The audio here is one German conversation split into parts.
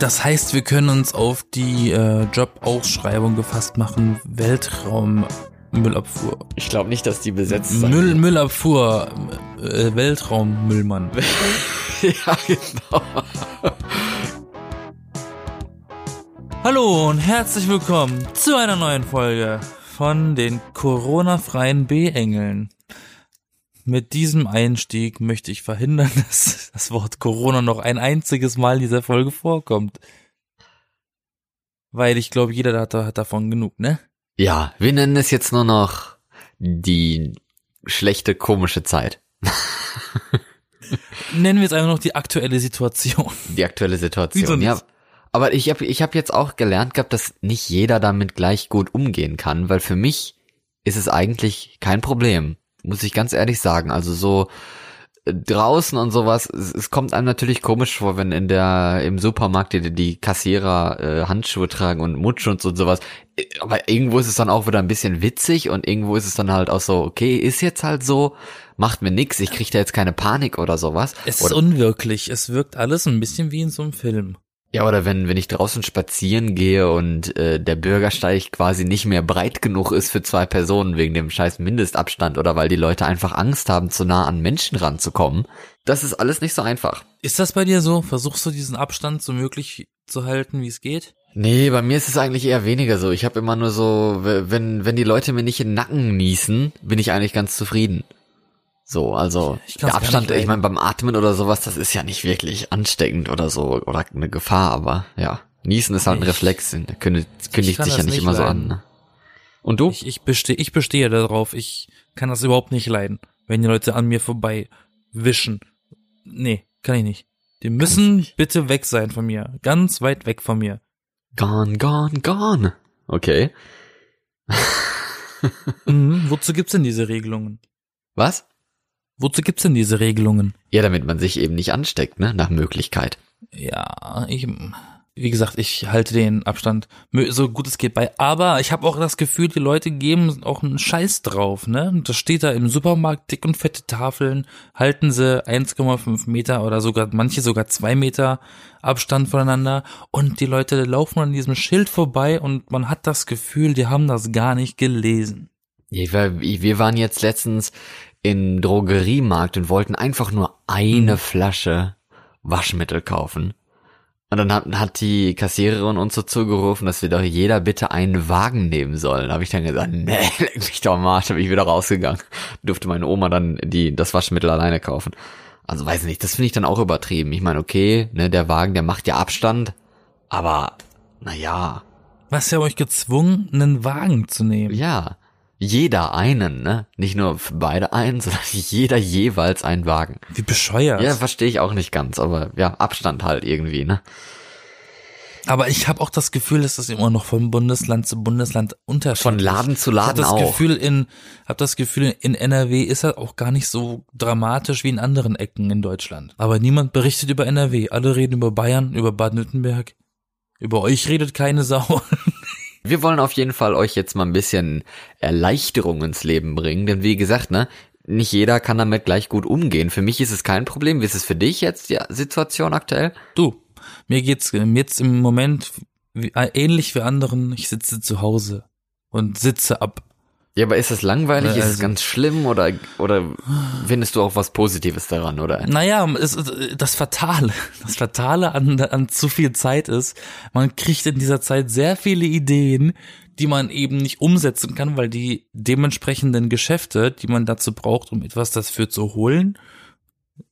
Das heißt, wir können uns auf die äh, Jobausschreibung gefasst machen. Weltraummüllabfuhr. Ich glaube nicht, dass die besetzt sind. Müll, Müllabfuhr. Äh, Weltraummüllmann. ja, genau. Hallo und herzlich willkommen zu einer neuen Folge von den Corona-freien B-Engeln. Mit diesem Einstieg möchte ich verhindern, dass das Wort Corona noch ein einziges Mal in dieser Folge vorkommt. Weil ich glaube, jeder hat, hat davon genug, ne? Ja, wir nennen es jetzt nur noch die schlechte, komische Zeit. Nennen wir es einfach noch die aktuelle Situation. Die aktuelle Situation, ja. Aber ich habe ich hab jetzt auch gelernt gehabt, dass nicht jeder damit gleich gut umgehen kann, weil für mich ist es eigentlich kein Problem, muss ich ganz ehrlich sagen. Also so äh, draußen und sowas, es, es kommt einem natürlich komisch vor, wenn in der im Supermarkt die, die Kassierer äh, Handschuhe tragen und Mundschutz und sowas. Äh, Aber irgendwo ist es dann auch wieder ein bisschen witzig und irgendwo ist es dann halt auch so, okay, ist jetzt halt so, macht mir nix, ich krieg da jetzt keine Panik oder sowas. Es ist oder, unwirklich. Es wirkt alles ein bisschen wie in so einem Film. Ja, oder wenn, wenn ich draußen spazieren gehe und äh, der Bürgersteig quasi nicht mehr breit genug ist für zwei Personen wegen dem scheiß Mindestabstand oder weil die Leute einfach Angst haben, zu nah an Menschen ranzukommen. Das ist alles nicht so einfach. Ist das bei dir so? Versuchst du diesen Abstand so möglich zu halten, wie es geht? Nee, bei mir ist es eigentlich eher weniger so. Ich habe immer nur so, wenn, wenn die Leute mir nicht in den Nacken niesen, bin ich eigentlich ganz zufrieden. So, also der Abstand, ich meine, beim Atmen oder sowas, das ist ja nicht wirklich ansteckend oder so oder eine Gefahr, aber ja, Niesen ist halt ein Ich- Reflex, der kündigt, kündigt sich ja nicht nicht immer so an. leiden. Ne? Und du? Ich, ich, bestehe, ich bestehe darauf. Ich kann das überhaupt nicht leiden, wenn die Leute an mir vorbei wischen. Nee, kann ich nicht. Die müssen bitte weg sein von mir. Ganz weit weg von mir. Gone, gone, gone. Okay. Mhm. Wozu gibt's denn diese Regelungen? Was? Wozu gibt's denn diese Regelungen? Ja, damit man sich eben nicht ansteckt, ne? Nach Möglichkeit. Ja, ich, wie gesagt, ich halte den Abstand so gut es geht bei. Aber ich habe auch das Gefühl, die Leute geben auch einen Scheiß drauf, ne? Das steht da im Supermarkt, dick und fette Tafeln, halten sie 1,5 Meter oder sogar, manche sogar zwei Meter Abstand voneinander. Und die Leute laufen an diesem Schild vorbei und man hat das Gefühl, die haben das gar nicht gelesen. Wir waren jetzt letztens im Drogeriemarkt und wollten einfach nur eine Flasche Waschmittel kaufen. Und dann hat, hat die Kassiererin uns so zugerufen, dass wir doch jeder bitte einen Wagen nehmen sollen. Da habe ich dann gesagt, nee, leck mich doch mal, da bin ich wieder rausgegangen. Durfte meine Oma dann die, das Waschmittel alleine kaufen. Also weiß nicht, das finde ich dann auch übertrieben. Ich meine, okay, ne, der Wagen, der macht ja Abstand, aber naja, Was ja euch gezwungen, einen Wagen zu nehmen? ja, jeder einen, ne? Nicht nur für beide einen, sondern jeder jeweils einen Wagen. Wie bescheuert. Ja, verstehe ich auch nicht ganz, aber ja, Abstand halt irgendwie, ne? Aber ich habe auch das Gefühl, dass das immer noch von Bundesland zu Bundesland unterschiedlich. Von Laden zu ich hab Laden das auch. Gefühl in hab das Gefühl in NRW ist das auch gar nicht so dramatisch wie in anderen Ecken in Deutschland. Aber niemand berichtet über NRW. Alle reden über Bayern, über Baden-Württemberg. Über euch redet keine Sau. Wir wollen auf jeden Fall euch jetzt mal ein bisschen Erleichterung ins Leben bringen, denn wie gesagt, ne? Nicht jeder kann damit gleich gut umgehen. Für mich ist es kein Problem. Wie ist es für dich jetzt die Situation aktuell? Du, mir geht's jetzt im Moment äh, ähnlich wie anderen. Ich sitze zu Hause und sitze ab. Ja, aber ist es langweilig? Äh, ist es also- ganz schlimm oder oder findest du auch was Positives daran, oder? Naja, es, das Fatale, das Fatale an, an zu viel Zeit ist, man kriegt in dieser Zeit sehr viele Ideen, die man eben nicht umsetzen kann, weil die dementsprechenden Geschäfte, die man dazu braucht, um etwas dafür zu holen,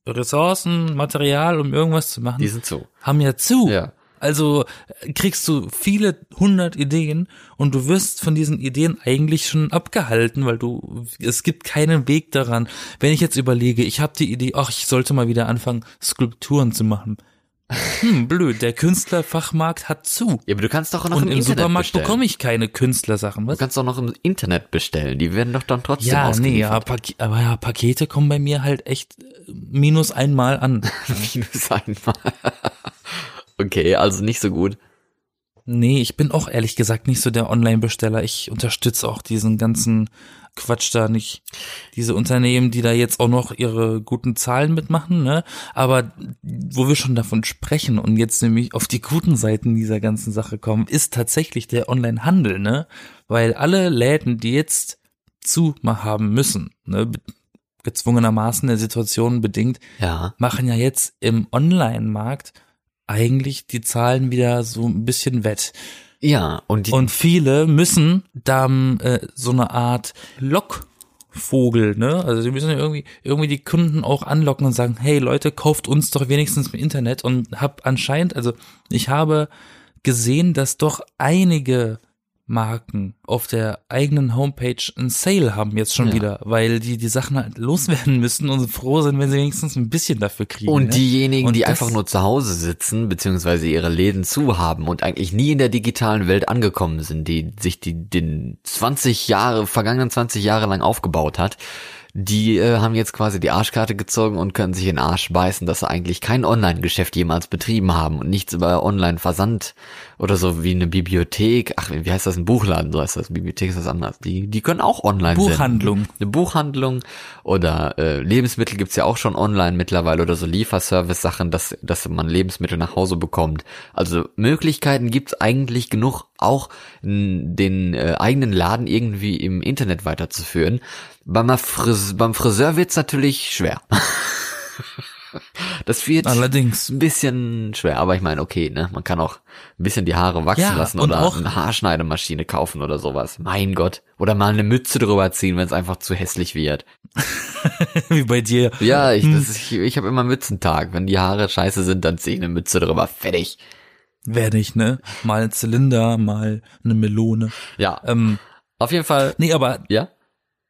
Ressourcen, Material, um irgendwas zu machen, Die sind so. haben ja zu. Ja. Also äh, kriegst du viele hundert Ideen und du wirst von diesen Ideen eigentlich schon abgehalten, weil du es gibt keinen Weg daran. Wenn ich jetzt überlege, ich habe die Idee, ach, ich sollte mal wieder anfangen, Skulpturen zu machen. Hm, blöd, der Künstlerfachmarkt hat zu. Ja, aber du kannst doch noch Und im, im Internet Supermarkt bestellen. bekomme ich keine Künstlersachen. Du Was? kannst doch noch im Internet bestellen. Die werden doch dann trotzdem Ja, nee, ja, aber ja, Pakete kommen bei mir halt echt äh, minus einmal an. Minus einmal. Okay, also nicht so gut. Nee, ich bin auch ehrlich gesagt nicht so der Online-Besteller. Ich unterstütze auch diesen ganzen quatscht da nicht diese Unternehmen, die da jetzt auch noch ihre guten Zahlen mitmachen, ne? Aber wo wir schon davon sprechen und jetzt nämlich auf die guten Seiten dieser ganzen Sache kommen, ist tatsächlich der Online-Handel, ne? Weil alle Läden, die jetzt zu haben müssen, ne? gezwungenermaßen der Situation bedingt, Ja. machen ja jetzt im Online-Markt eigentlich die Zahlen wieder so ein bisschen wett. Ja, und die, Und viele müssen da äh, so eine Art Lockvogel, ne? Also die müssen irgendwie irgendwie die Kunden auch anlocken und sagen, hey Leute, kauft uns doch wenigstens im Internet und hab anscheinend, also ich habe gesehen, dass doch einige Marken auf der eigenen Homepage ein Sale haben jetzt schon Ja. wieder, weil die die Sachen halt loswerden müssen und froh sind, wenn sie wenigstens ein bisschen dafür kriegen. Und ne? diejenigen, Und die einfach nur zu Hause sitzen, beziehungsweise ihre Läden zu haben und eigentlich nie in der digitalen Welt angekommen sind, die sich die den 20 Jahre, vergangenen 20 Jahre lang aufgebaut hat, die äh, haben jetzt quasi die Arschkarte gezogen und können sich in den Arsch beißen, dass sie eigentlich kein Online-Geschäft jemals betrieben haben und nichts über Online-Versand oder so wie eine Bibliothek, ach, wie heißt das, ein Buchladen, so heißt das, Bibliothek ist das anders. Die, die können auch online Buchhandlung. senden. Eine Buchhandlung oder äh, Lebensmittel gibt's ja auch schon online mittlerweile oder so Lieferservice-Sachen, dass, dass man Lebensmittel nach Hause bekommt. Also Möglichkeiten gibt's eigentlich genug, auch den äh, eigenen Laden irgendwie im Internet weiterzuführen. Beim, Fris beim Friseur wird's natürlich schwer. das wird Allerdings. ein bisschen schwer, aber ich meine, okay, ne, man kann auch ein bisschen die Haare wachsen Ja, lassen oder auch- eine Haarschneidemaschine kaufen oder sowas. Mein Gott. Oder mal eine Mütze drüber ziehen, wenn es einfach zu hässlich wird. Wie bei dir. Ja, ich, Hm. das ich, ich habe immer Mützentag. Wenn die Haare scheiße sind, dann ziehe ich eine Mütze drüber. Fertig. Werde ich, ne? Mal ein Zylinder, mal eine Melone. Ja, Ähm, auf jeden Fall. nee, aber Ja?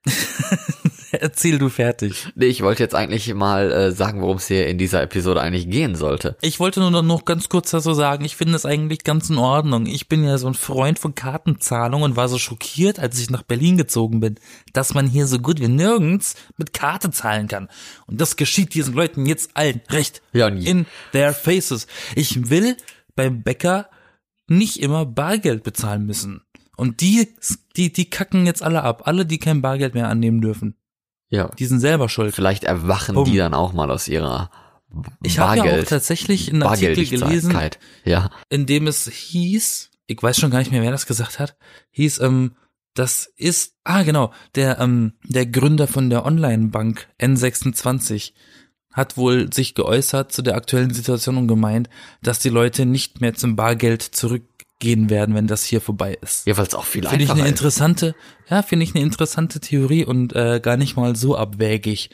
erzähl du fertig. Nee, ich wollte jetzt eigentlich mal äh, sagen, worum es hier in dieser Episode eigentlich gehen sollte. Ich wollte nur noch ganz kurz dazu sagen, ich finde es eigentlich ganz in Ordnung. Ich bin ja so ein Freund von Kartenzahlung und war so schockiert, als ich nach Berlin gezogen bin, dass man hier so gut wie nirgends mit Karte zahlen kann. Und das geschieht diesen Leuten jetzt allen recht Ja, und in their faces. Ich will beim Bäcker nicht immer Bargeld bezahlen müssen. Und die, die, die kacken jetzt alle ab. Alle, die kein Bargeld mehr annehmen dürfen. Ja. Die sind selber schuld. Vielleicht erwachen Bumm. die dann auch mal aus ihrer Ich habe ja auch Bargeld. tatsächlich einen Artikel gelesen. Ja. in dem es hieß, ich weiß schon gar nicht mehr, wer das gesagt hat, hieß, ähm, das ist, ah genau, der, ähm, der Gründer von der Online-Bank N26 hat wohl sich geäußert zu der aktuellen Situation und gemeint, dass die Leute nicht mehr zum Bargeld zurückgehen werden, wenn das hier vorbei ist. Ja, weil es auch viel Finde ich einfacher eine ist. interessante, ja, finde ich eine interessante Theorie und äh, gar nicht mal so abwägig.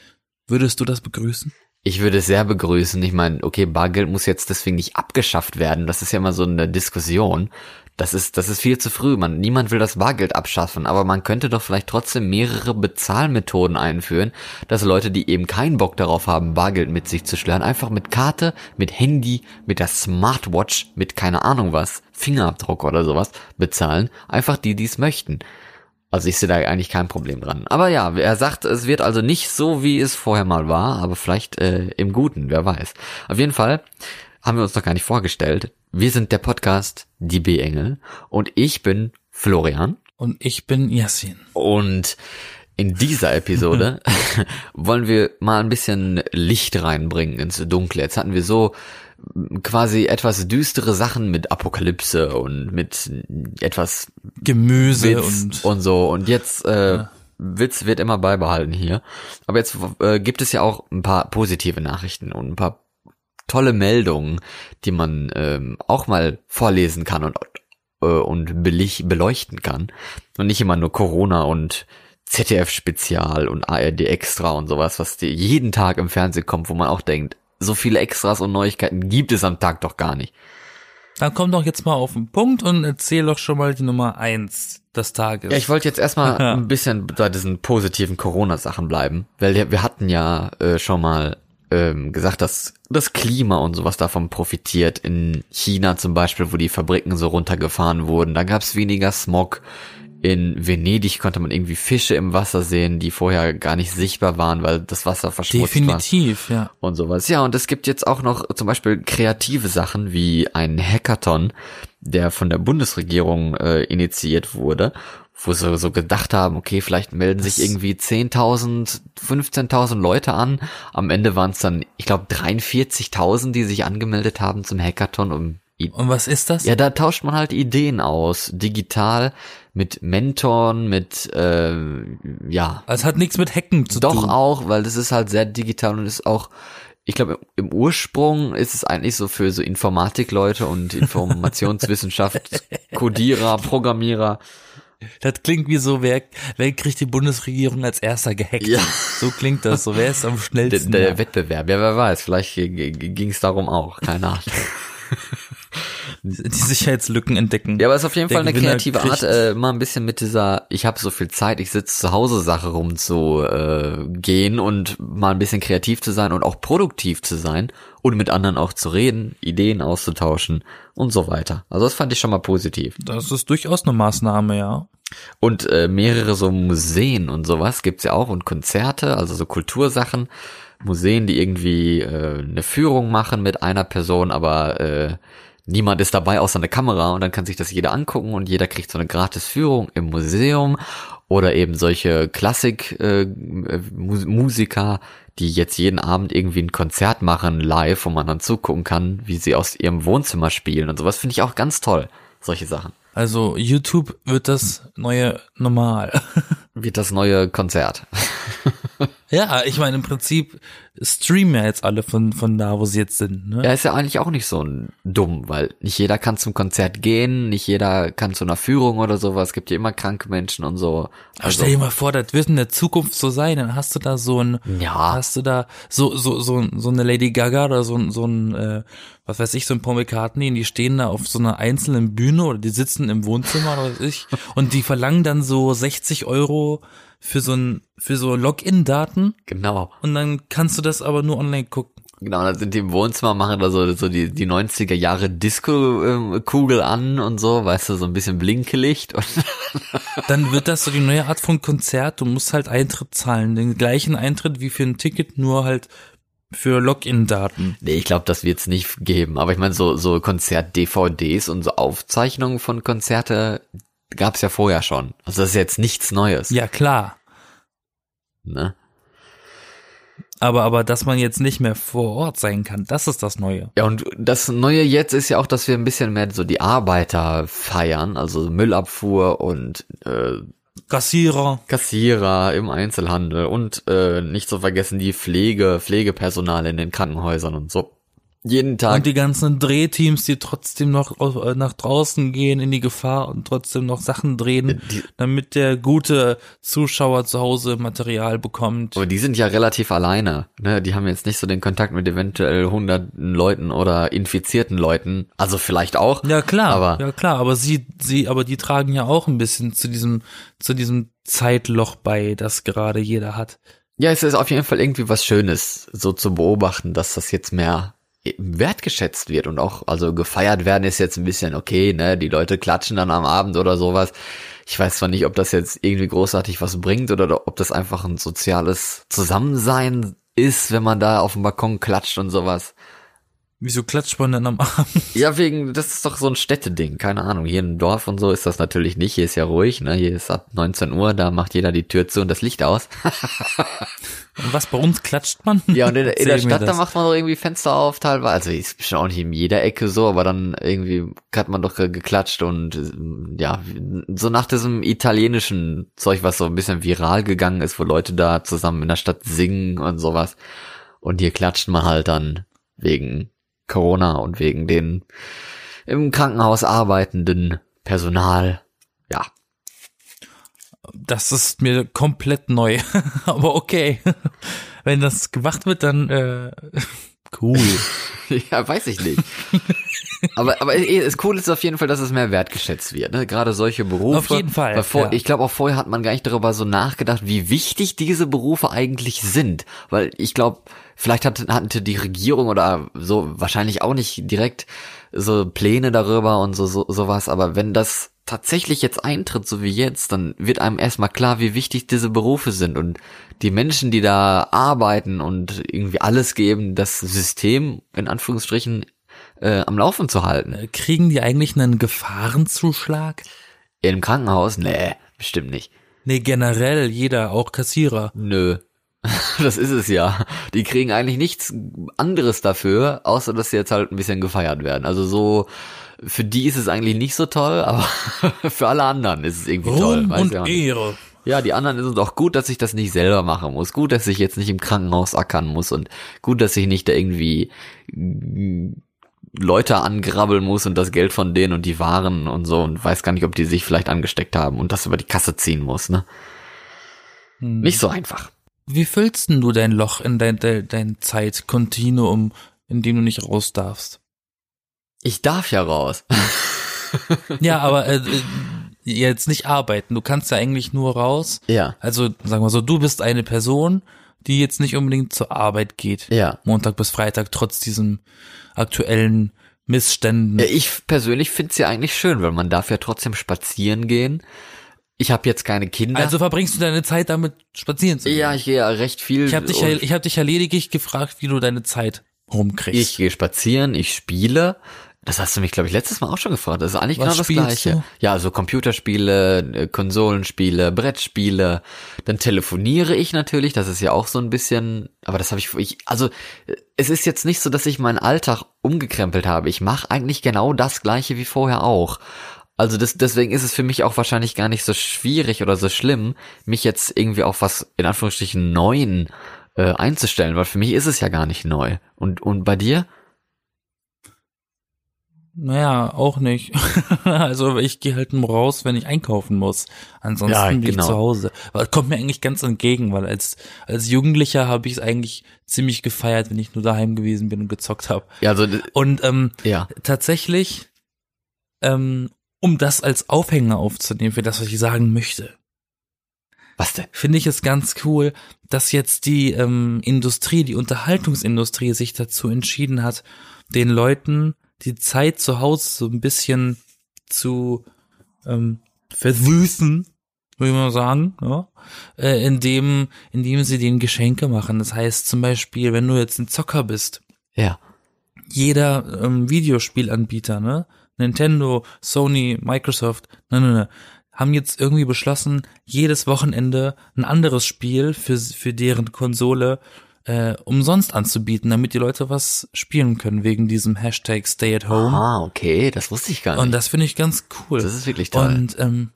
Würdest du das begrüßen? Ich würde es sehr begrüßen. Ich meine, okay, Bargeld muss jetzt deswegen nicht abgeschafft werden. Das ist ja immer so eine Diskussion. Das ist, das ist viel zu früh. Man, niemand will das Bargeld abschaffen, aber man könnte doch vielleicht trotzdem mehrere Bezahlmethoden einführen, dass Leute, die eben keinen Bock darauf haben, Bargeld mit sich zu schleppen, einfach mit Karte, mit Handy, mit der Smartwatch, mit keine Ahnung was, Fingerabdruck oder sowas bezahlen. Einfach die, die es möchten. Also ich sehe da eigentlich kein Problem dran. Aber ja, er sagt, es wird also nicht so, wie es vorher mal war, aber vielleicht äh, im Guten, wer weiß. Auf jeden Fall haben wir uns noch gar nicht vorgestellt. Wir sind der Podcast Die B-Engel und ich bin Florian Und ich bin Yassin. und in dieser Episode wollen wir mal ein bisschen Licht reinbringen ins Dunkle. Jetzt hatten wir so quasi etwas düstere Sachen mit Apokalypse und mit etwas Gemüse und, und, so. Und jetzt äh, Witz wird immer beibehalten hier. Aber jetzt äh, gibt es ja auch ein paar positive Nachrichten und ein paar tolle Meldungen, die man ähm, auch mal vorlesen kann und äh, und beleuchten kann. Und nicht immer nur Corona und ZDF-Spezial und ARD Extra und sowas, was dir jeden Tag im Fernsehen kommt, wo man auch denkt, so viele Extras und Neuigkeiten gibt es am Tag doch gar nicht. Dann komm doch jetzt mal auf den Punkt und erzähl doch schon mal die Nummer eins des Tages. Ja, ich wollte jetzt erstmal ein bisschen bei diesen positiven Corona-Sachen bleiben, weil wir- wir hatten ja äh, schon mal ähm, gesagt, dass das Klima und sowas davon profitiert. In China zum Beispiel, wo die Fabriken so runtergefahren wurden, da gab es weniger Smog. In Venedig konnte man irgendwie Fische im Wasser sehen, die vorher gar nicht sichtbar waren, weil das Wasser verschmutzt war Definitiv, ja. und sowas. Ja, und es gibt jetzt auch noch zum Beispiel kreative Sachen wie ein Hackathon, der von der Bundesregierung äh, initiiert wurde, wo sie so gedacht haben, okay, vielleicht melden sich irgendwie 10.000, 15.000 Leute an. Am Ende waren es dann, ich glaube, 43.000, die sich angemeldet haben zum Hackathon, um Und was ist das? ja, da tauscht man halt Ideen aus, digital, mit Mentoren, mit, äh, ja, Es hat nichts mit Hacken zu doch tun. auch, weil das ist halt sehr digital und ist auch, ich glaube, im Ursprung ist es eigentlich so für so Informatikleute und Informationswissenschaft, Codierer, Programmierer. Das klingt wie so, wer, wer kriegt die Bundesregierung als erster gehackt? Ja. So klingt das, so wer ist am Der, schnellsten. der Wettbewerb, ja, wer weiß, vielleicht ging es darum auch, keine Ahnung. die Sicherheitslücken entdecken. Ja, aber es ist auf jeden Der Fall eine Gewinner kreative Art, kriegt- äh, mal ein bisschen mit dieser, ich habe so viel Zeit, ich sitze zu Hause Sache rum zu äh, gehen und mal ein bisschen kreativ zu sein und auch produktiv zu sein und mit anderen auch zu reden, Ideen auszutauschen und so weiter. Also das fand ich schon mal positiv. Das ist durchaus eine Maßnahme, ja. Und äh, mehrere so Museen und sowas gibt's ja auch und Konzerte, also so Kultursachen, Museen, die irgendwie äh, eine Führung machen mit einer Person, aber äh, niemand ist dabei außer eine Kamera und dann kann sich das jeder angucken und jeder kriegt so eine gratis Führung im Museum oder eben solche Klassik äh, die jetzt jeden Abend irgendwie ein Konzert machen live, wo man dann zugucken kann, wie sie aus ihrem Wohnzimmer spielen und sowas finde ich auch ganz toll, solche Sachen. Also YouTube wird das neue Normal. Wird das neue Konzert. ja, ich meine im Prinzip streamen ja jetzt alle von von da, wo sie jetzt sind. Ne? Ja, ist ja eigentlich auch nicht so dumm, weil nicht jeder kann zum Konzert gehen, nicht jeder kann zu einer Führung oder sowas. Es gibt ja immer kranke Menschen und so. Aber stell dir mal vor, das wird in der Zukunft so sein. Dann hast du da so ein, Ja. hast du da so so so so eine Lady Gaga oder so ein so ein äh, was weiß ich so ein Paul McCartney, und die stehen da auf so einer einzelnen Bühne oder die sitzen im Wohnzimmer oder was weiß ich und die verlangen dann so 60 Euro für so ein für so Login-Daten Genau. und dann kannst du das aber nur online gucken. Genau, dann sind die im Wohnzimmer, machen da so, so die, die 90er Jahre Disco-Kugel an und so, weißt du, so ein bisschen Blinkelicht. Und Dann wird das so die neue Art von Konzert. Du musst halt Eintritt zahlen, den gleichen Eintritt wie für ein Ticket, nur halt für Login-Daten. nee, ich glaube, das wird's nicht geben. Aber ich meine, so, so Konzert-DVDs und so Aufzeichnungen von Konzerte gab's ja vorher schon. Also das ist jetzt nichts Neues. Ja klar, Ne? aber aber dass man jetzt nicht mehr vor Ort sein kann, das ist das Neue. Ja, und das Neue jetzt ist ja auch, dass wir ein bisschen mehr so die Arbeiter feiern, also Müllabfuhr und äh, Kassierer, Kassierer im Einzelhandel und äh, nicht zu vergessen die Pflege, Pflegepersonal in den Krankenhäusern und so. Jeden Tag. und die ganzen Drehteams, die trotzdem noch äh, nach draußen gehen in die Gefahr und trotzdem noch Sachen drehen, die- damit der gute Zuschauer zu Hause Material bekommt. aber die sind ja relativ alleine. Ne? Die haben jetzt nicht so den Kontakt mit eventuell hunderten Leuten oder infizierten Leuten. Also vielleicht auch. Ja klar, Aber- ja klar, aber sie, sie, aber die tragen ja auch ein bisschen zu diesem, zu diesem Zeitloch bei, das gerade jeder hat. Ja, es ist auf jeden Fall irgendwie was Schönes, so zu beobachten, dass das jetzt mehr wertgeschätzt wird und auch, also gefeiert werden ist jetzt ein bisschen okay, ne, die Leute klatschen dann am Abend oder sowas. Ich weiß zwar nicht, ob das jetzt irgendwie großartig was bringt oder ob das einfach ein soziales Zusammensein ist, wenn man da auf dem Balkon klatscht und sowas. Wieso klatscht man denn am Abend? Ja, wegen, das ist doch so ein Städteding, keine Ahnung. Hier im Dorf und so ist das natürlich nicht. Hier ist ja ruhig, ne? Hier ist ab 19 Uhr, da macht jeder die Tür zu und das Licht aus. Und was bei uns klatscht man? Ja, und in, in der Stadt, da macht man doch irgendwie Fenster auf teilweise. Also ist bestimmt auch nicht in jeder Ecke so, aber dann irgendwie hat man doch ge- geklatscht und äh, ja, so nach diesem italienischen Zeug, was so ein bisschen viral gegangen ist, wo Leute da zusammen in der Stadt singen und sowas. Und hier klatscht man halt dann wegen Corona und wegen den im Krankenhaus arbeitenden Personal. Ja, Das ist mir komplett neu. Aber okay. Wenn das gemacht wird, dann äh, cool. Ja, weiß ich nicht. Aber aber eh, das Coole ist auf jeden Fall, dass es mehr wertgeschätzt wird. Ne? Gerade solche Berufe. Auf jeden Fall, vor, ja. Ich glaube, auch vorher hat man gar nicht darüber so nachgedacht, wie wichtig diese Berufe eigentlich sind. Weil ich glaube, vielleicht hatte, hatte die Regierung oder so wahrscheinlich auch nicht direkt so Pläne darüber und so, so sowas. Aber wenn das tatsächlich jetzt eintritt, so wie jetzt, dann wird einem erstmal klar, wie wichtig diese Berufe sind und die Menschen, die da arbeiten und irgendwie alles geben, das System in Anführungsstrichen äh, am Laufen zu halten. Äh, Kriegen die eigentlich einen Gefahrenzuschlag? Im Krankenhaus? Nee. bestimmt nicht. Nee, generell jeder, auch Kassierer. Nö. Das ist es ja. Die kriegen eigentlich nichts anderes dafür, außer dass sie jetzt halt ein bisschen gefeiert werden. Also so, für die ist es eigentlich nicht so toll, aber für alle anderen ist es irgendwie toll. Ruhm weiß und ja. Ehre. Ja, die anderen ist es auch gut, dass ich das nicht selber machen muss. Gut, dass ich jetzt nicht im Krankenhaus ackern muss und gut, dass ich nicht da irgendwie Leute angrabbeln muss und das Geld von denen und die Waren und so und weiß gar nicht, ob die sich vielleicht angesteckt haben und das über die Kasse ziehen muss, ne? Hm. Nicht so einfach. Wie füllst denn du dein Loch in dein, dein, dein Zeitkontinuum, in dem du nicht raus darfst? Ich darf ja raus. Ja, aber äh, äh, jetzt nicht arbeiten. Du kannst ja eigentlich nur raus. ja, Also sagen wir so, du bist eine Person, die jetzt nicht unbedingt zur Arbeit geht. ja. Montag bis Freitag, trotz diesen aktuellen Missständen. Ja, ich persönlich find's ja eigentlich schön, weil man darf ja trotzdem spazieren gehen. Ich habe jetzt keine Kinder. Also verbringst du deine Zeit damit, spazieren zu gehen? ja, ich gehe ja recht viel. Ich habe dich, ich hab dich ja lediglich gefragt, wie du deine Zeit rumkriegst. ich gehe spazieren, ich spiele. Das hast du mich, glaube ich, letztes Mal auch schon gefragt. Das ist eigentlich Was genau das Gleiche. du? Ja, also Computerspiele, äh, Konsolenspiele, Brettspiele. Dann telefoniere ich natürlich. Das ist ja auch so ein bisschen. Aber das habe ich, ich. Also äh, es ist jetzt nicht so, dass ich meinen Alltag umgekrempelt habe. Ich mache eigentlich genau das Gleiche wie vorher auch. Also das, deswegen ist es für mich auch wahrscheinlich gar nicht so schwierig oder so schlimm, mich jetzt irgendwie auf was in Anführungsstrichen Neuen äh, einzustellen, weil für mich ist es ja gar nicht neu. Und und bei dir? Naja, auch nicht. also ich gehe halt nur raus, wenn ich einkaufen muss. Ansonsten Ja, bin ich genau. zu Hause. Aber das kommt mir eigentlich ganz entgegen, weil als als Jugendlicher habe ich es eigentlich ziemlich gefeiert, wenn ich nur daheim gewesen bin und gezockt habe. Ja, also Und ähm, ja. tatsächlich, ähm, um das als Aufhänger aufzunehmen für das, was ich sagen möchte, Was denn? finde ich es ganz cool, dass jetzt die ähm, Industrie, die Unterhaltungsindustrie sich dazu entschieden hat, den Leuten die Zeit zu Hause so ein bisschen zu ähm, versüßen, würde man sagen, ja, äh, indem, indem sie denen Geschenke machen. Das heißt zum Beispiel, wenn du jetzt ein Zocker bist, Ja. jeder ähm, Videospielanbieter, ne? Nintendo, Sony, Microsoft, ne, ne, ne, haben jetzt irgendwie beschlossen, jedes Wochenende ein anderes Spiel für, für deren Konsole äh, umsonst anzubieten, damit die Leute was spielen können, wegen diesem Hashtag Stay at Home. Ah, okay, das wusste ich gar nicht. Und das finde ich ganz cool. das ist wirklich toll. Und ähm,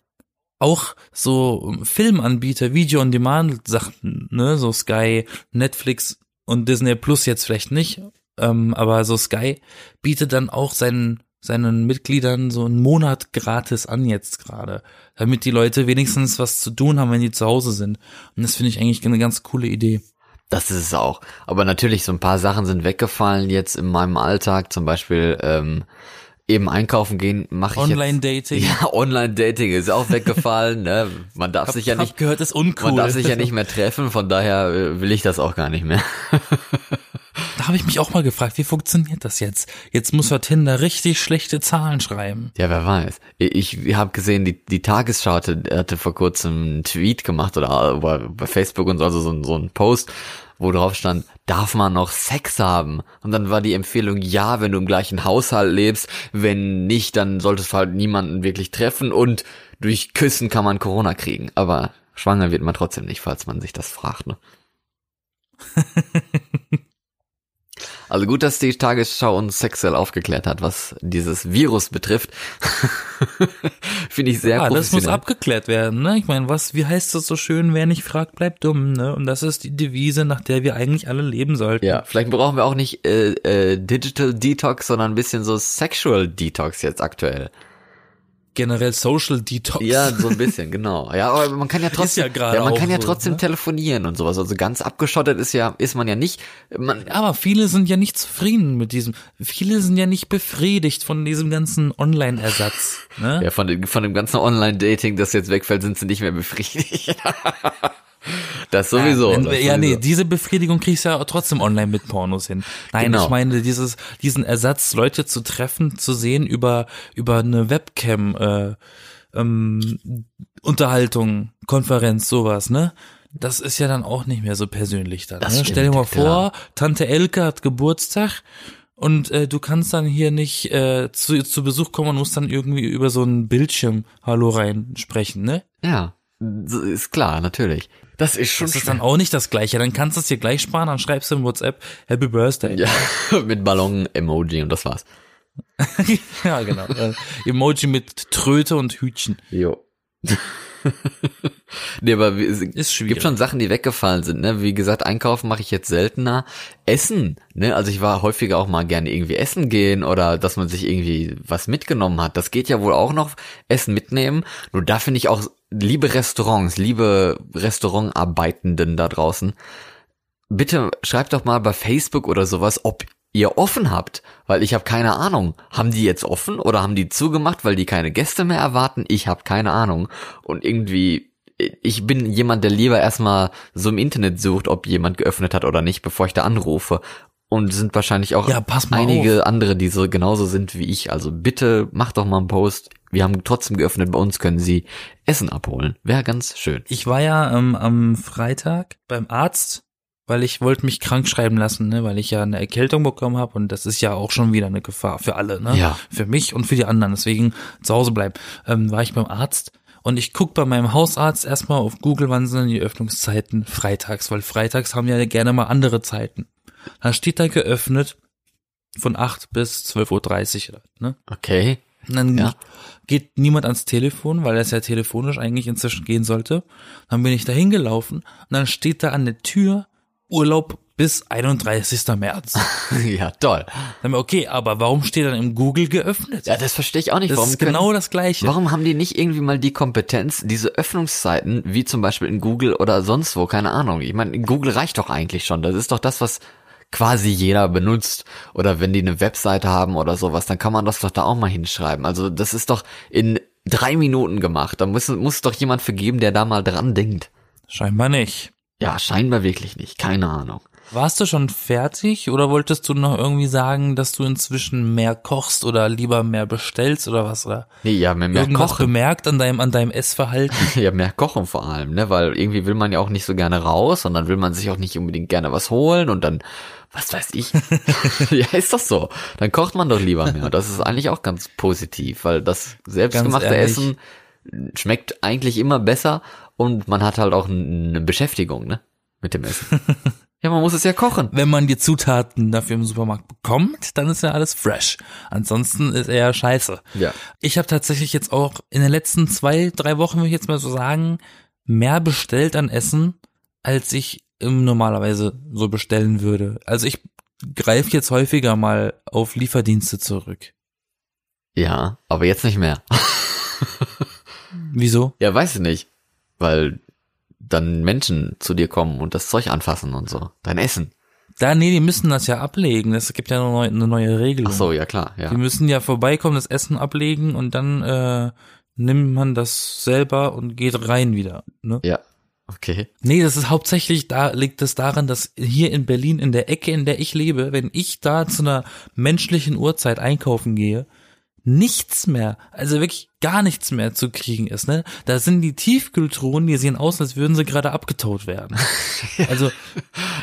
auch so Filmanbieter, Video on Demand Sachen, ne, so Sky, Netflix und Disney Plus jetzt vielleicht nicht, ähm, aber so Sky bietet dann auch seinen seinen Mitgliedern so einen Monat gratis an jetzt gerade, damit die Leute wenigstens was zu tun haben, wenn die zu Hause sind. Und das finde ich eigentlich eine ganz coole Idee. Das ist es auch. Aber natürlich, so ein paar Sachen sind weggefallen jetzt in meinem Alltag. Zum Beispiel ähm, eben einkaufen gehen mache ich Online-Dating. Ja, Online-Dating ist auch weggefallen. ne? Man darf Hab, sich ja nicht, gehört, ist uncool. man darf sich ja nicht mehr treffen. Von daher äh, will ich das auch gar nicht mehr. Da habe ich mich auch mal gefragt, wie funktioniert das jetzt? Jetzt muss er Tinder richtig schlechte Zahlen schreiben. Ja, wer weiß. Ich, ich habe gesehen, die, die Tagesschau hatte, hatte vor kurzem einen Tweet gemacht oder bei, bei Facebook und so, also so, ein- so ein Post, wo drauf stand, darf man noch Sex haben? Und dann war die Empfehlung, ja, wenn du im gleichen Haushalt lebst, wenn nicht, dann solltest du halt niemanden wirklich treffen und durch Küssen kann man Corona kriegen. Aber schwanger wird man trotzdem nicht, falls man sich das fragt. Ne? Also gut, dass die Tagesschau uns sexuell aufgeklärt hat, was dieses Virus betrifft. Finde ich sehr Ja, das muss abgeklärt werden, ne? Ich meine, was, wie heißt das so schön, wer nicht fragt, bleibt dumm, ne? Und das ist die Devise, nach der wir eigentlich alle leben sollten. Ja, vielleicht brauchen wir auch nicht äh, äh, Digital Detox, sondern ein bisschen so Sexual Detox jetzt aktuell. Generell Social Detox. Ja, so ein bisschen, genau. Ja, aber man kann ja trotzdem, ja gerade man kann ja so, trotzdem ne? telefonieren und sowas. Also ganz abgeschottet ist ja, ist man ja nicht. Man, Aber viele sind ja nicht zufrieden mit diesem, viele sind ja nicht befriedigt von diesem ganzen Online-Ersatz, ne? ja, von dem, von dem ganzen Online-Dating, das jetzt wegfällt, sind sie nicht mehr befriedigt. das sowieso. Wenn, das ja, nee, sowieso. diese Befriedigung kriegst du ja trotzdem online mit Pornos hin. Nein, Genau. ich meine, dieses, diesen Ersatz, Leute zu treffen, zu sehen über, über eine Webcam, äh, ähm, Unterhaltung, Konferenz, sowas, ne? Das ist ja dann auch nicht mehr so persönlich dann. Ne? Stell dir mal klar. vor, Tante Elke hat Geburtstag und äh, du kannst dann hier nicht äh, zu, zu Besuch kommen und musst dann irgendwie über so einen Bildschirm Hallo rein sprechen, ne? Ja, ist klar, natürlich. Das ist schon Das ist dann auch nicht das Gleiche. Dann kannst du es dir gleich sparen, dann schreibst du in WhatsApp Happy Birthday. ja, mit Ballon-Emoji und das war's. ja genau. Emoji mit Tröte und Hütchen. Jo. nee, aber es Ist schwierig. gibt schon Sachen, die weggefallen sind, ne? Wie gesagt, einkaufen mache ich jetzt seltener. Essen, ne? Also ich war häufiger auch mal gerne irgendwie essen gehen oder dass man sich irgendwie was mitgenommen hat. Das geht ja wohl auch noch, Essen mitnehmen. Nur da finde ich auch, liebe Restaurants, liebe Restaurantarbeitenden da draußen, bitte schreibt doch mal bei Facebook oder sowas, ob ihr offen habt, weil ich habe keine Ahnung. Haben die jetzt offen oder haben die zugemacht, weil die keine Gäste mehr erwarten? Ich habe keine Ahnung. Und irgendwie, ich bin jemand, der lieber erstmal so im Internet sucht, ob jemand geöffnet hat oder nicht, bevor ich da anrufe. Und sind wahrscheinlich auch Ja, pass mal einige andere, die so genauso sind wie ich. Also bitte macht doch mal einen Post. Wir haben trotzdem geöffnet, bei uns können Sie Essen abholen. Wäre ganz schön. Ich war ja ähm, am Freitag beim Arzt, weil ich wollte mich krank schreiben lassen, ne, weil ich ja eine Erkältung bekommen habe und das ist ja auch schon wieder eine Gefahr für alle, ne? Ja. Für mich und für die anderen. Deswegen zu Hause bleiben. Ähm, war ich beim Arzt und ich guck bei meinem Hausarzt erstmal auf Google, wann sind denn die Öffnungszeiten freitags, weil freitags haben ja gerne mal andere Zeiten. Dann steht da geöffnet von 8 bis 12.30 Uhr, ne? Okay. Und dann Ja. geht niemand ans Telefon, weil das ja telefonisch eigentlich inzwischen gehen sollte. Dann bin ich da hingelaufen und dann steht da an der Tür Urlaub bis 31. März. ja, toll. Dann, okay, aber warum steht dann im Google geöffnet? Ja, das verstehe ich auch nicht. das warum ist können- genau das Gleiche. Warum haben die nicht irgendwie mal die Kompetenz, diese Öffnungszeiten, wie zum Beispiel in Google oder sonst wo, keine Ahnung. Ich meine, Google reicht doch eigentlich schon. Das ist doch das, was quasi jeder benutzt. Oder wenn die eine Webseite haben oder sowas, dann kann man das doch da auch mal hinschreiben. Also das ist doch in drei Minuten gemacht. Da muss, muss doch jemand für geben, der da mal dran denkt. Scheinbar nicht. Ja, scheinbar wirklich nicht. Keine Ahnung. Warst du schon fertig oder wolltest du noch irgendwie sagen, dass du inzwischen mehr kochst oder lieber mehr bestellst oder was? Oder Nee, ja, mehr, mehr irgendwas kochen. bemerkt an deinem, an deinem Essverhalten? Ja, mehr kochen vor allem, ne? Weil irgendwie will man ja auch nicht so gerne raus und dann will man sich auch nicht unbedingt gerne was holen und dann, was weiß ich. ja, ist doch so. Dann kocht man doch lieber mehr. Das ist eigentlich auch ganz positiv, weil das selbstgemachte. Essen schmeckt eigentlich immer besser und man hat halt auch eine Beschäftigung, ne? Mit dem Essen. ja, man muss es ja kochen. Wenn man die Zutaten dafür im Supermarkt bekommt, dann ist ja alles fresh. Ansonsten ist eher scheiße. Ja. Ich habe tatsächlich jetzt auch in den letzten zwei, drei Wochen, will ich jetzt mal so sagen, mehr bestellt an Essen, als ich ähm, normalerweise so bestellen würde. Also ich greife jetzt häufiger mal auf Lieferdienste zurück. Ja, aber jetzt nicht mehr. Wieso? Ja, weiß ich nicht. Weil dann Menschen zu dir kommen und das Zeug anfassen und so. Dein Essen. Da, nee, die müssen das ja ablegen. Es gibt ja eine neue, eine neue Regelung. Ach so, ja klar, ja. Die müssen ja vorbeikommen, das Essen ablegen und dann äh, nimmt man das selber und geht rein wieder. Ne? Ja. Okay. Nee, das ist hauptsächlich, da liegt es daran, dass hier in Berlin, in der Ecke, in der ich lebe, wenn ich da zu einer menschlichen Uhrzeit einkaufen gehe, nichts mehr, also wirklich gar nichts mehr zu kriegen ist. Ne? Da sind die Tiefkühltruhen, die sehen aus, als würden sie gerade abgetaut werden. Also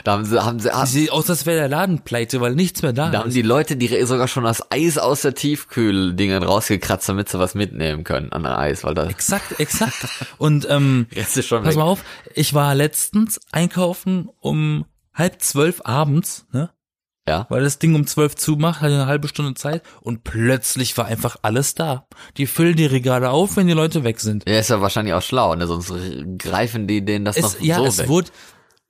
Da haben sie, haben sie, die sehen aus, als wäre der Laden pleite, weil nichts mehr da, da haben ist. die Leute die sogar schon das Eis aus der Tiefkühldingen rausgekratzt, damit sie was mitnehmen können an Eis, weil da Exakt, exakt. Und ähm, jetzt ist schon Pass weg. mal auf, ich war letztens einkaufen um halb zwölf abends, ne? Ja. Weil das Ding um zwölf zumacht, hatte eine halbe Stunde Zeit und plötzlich war einfach alles da. Die füllen die Regale auf, wenn die Leute weg sind. Ja, ist ja wahrscheinlich auch schlau, ne? Sonst greifen die denen das Es, noch ja, so es weg. wird,